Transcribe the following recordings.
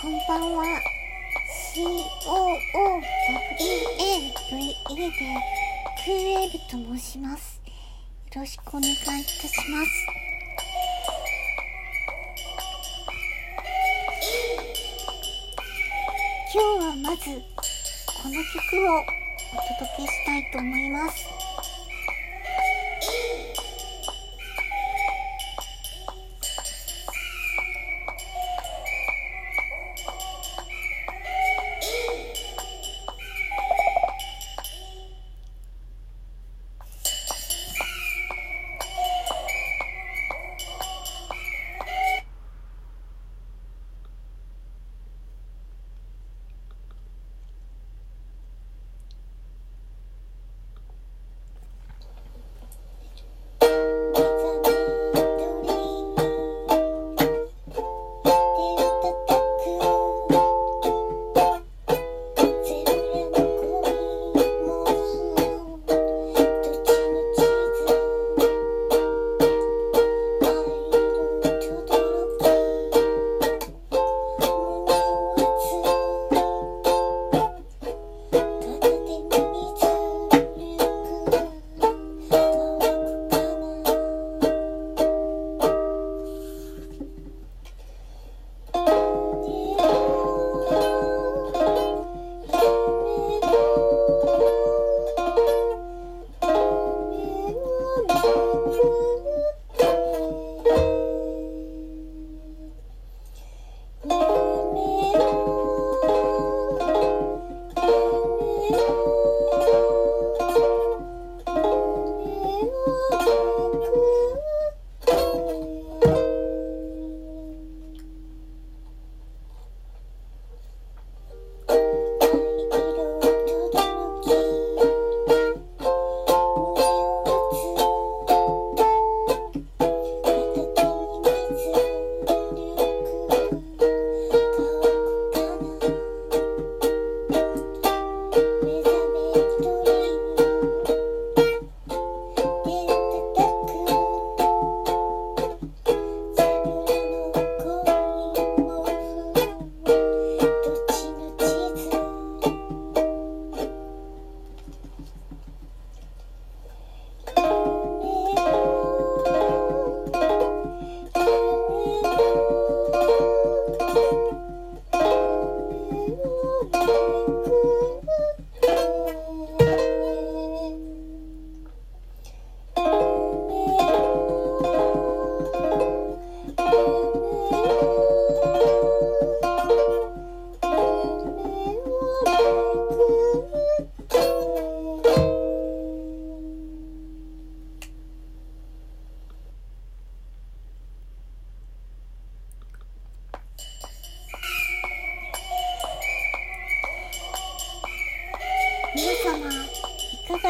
こんばんは。COOWAVE でクーウェーブと申します。よろしくお願いいたします。今日はまずこの曲をお届けしたいと思います。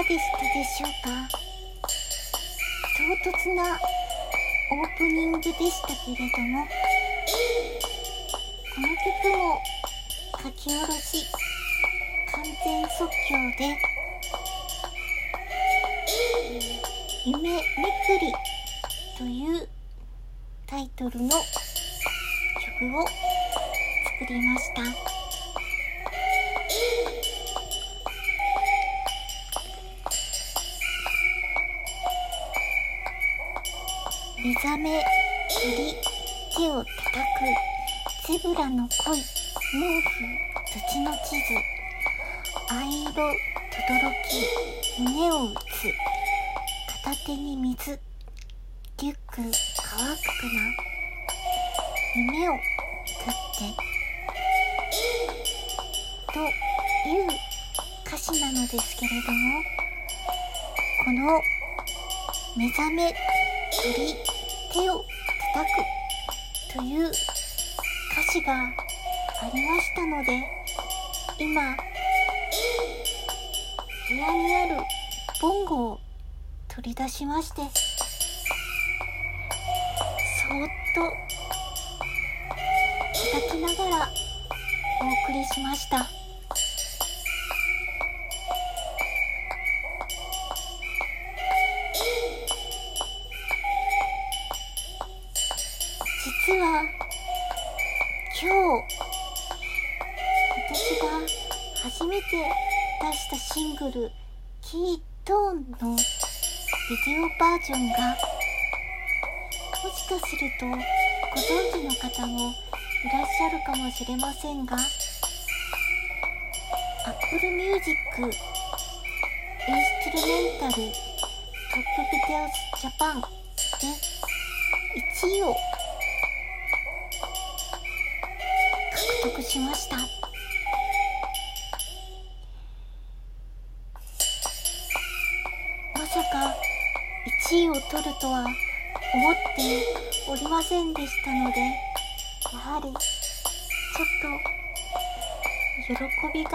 がでしたでしょうか？唐突なオープニングでしたけれどもこの曲も書き下ろし完全即興で「夢めくり」というタイトルの曲を作りました。目覚めり手を叩くゼブラの恋毛布土の地図藍色とどろき胸を打つ片手に水リュック乾くかな夢を食ってという歌詞なのですけれどもこの目覚めり手を叩くという歌詞がありましたので今部屋にあるボンゴを取り出しましてそーっと叩きながらお送りしました。初めて出したシングル「キートーン」のビデオバージョンがもしかするとご存知の方もいらっしゃるかもしれませんが Apple Music インストゥルメンタルトップビデオジャパンで1位を獲得しました。1位を取るとは思っておりませんでしたのでやはりちょっと喜びが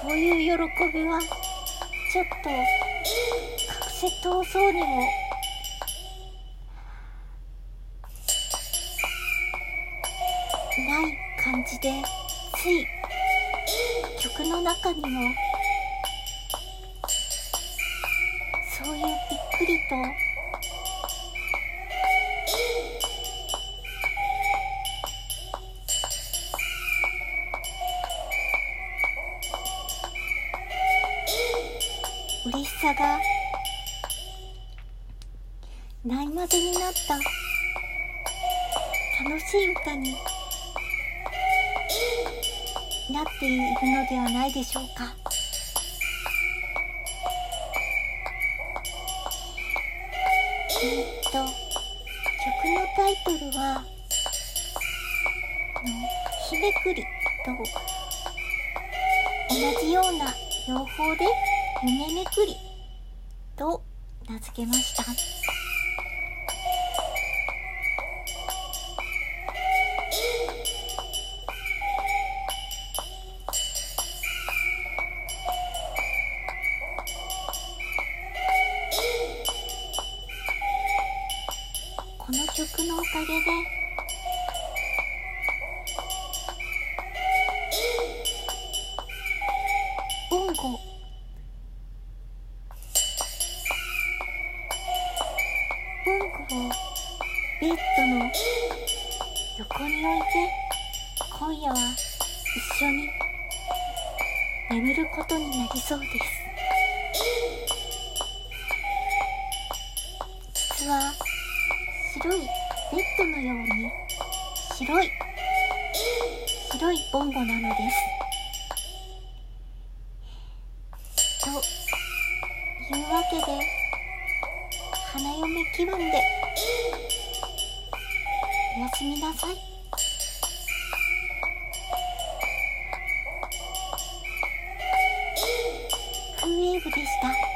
こういう喜びはちょっと隠せ通そうにもない感じでつい曲の中にもそういうびっくりと嬉しさがないまぜになった。楽しい歌に。なっているのではないでしょうか。えー、っと曲のタイトルは「の日めくり」と同じような用法で「夢めくり」と名付けました。かげで。ボンゴボンゴをベッドの横に置いて今夜は一緒に眠ることになりそうです実は白いネットのように白い。白いボンゴなのです。というわけで花嫁気分でおやすみなさい。ウェーブでした。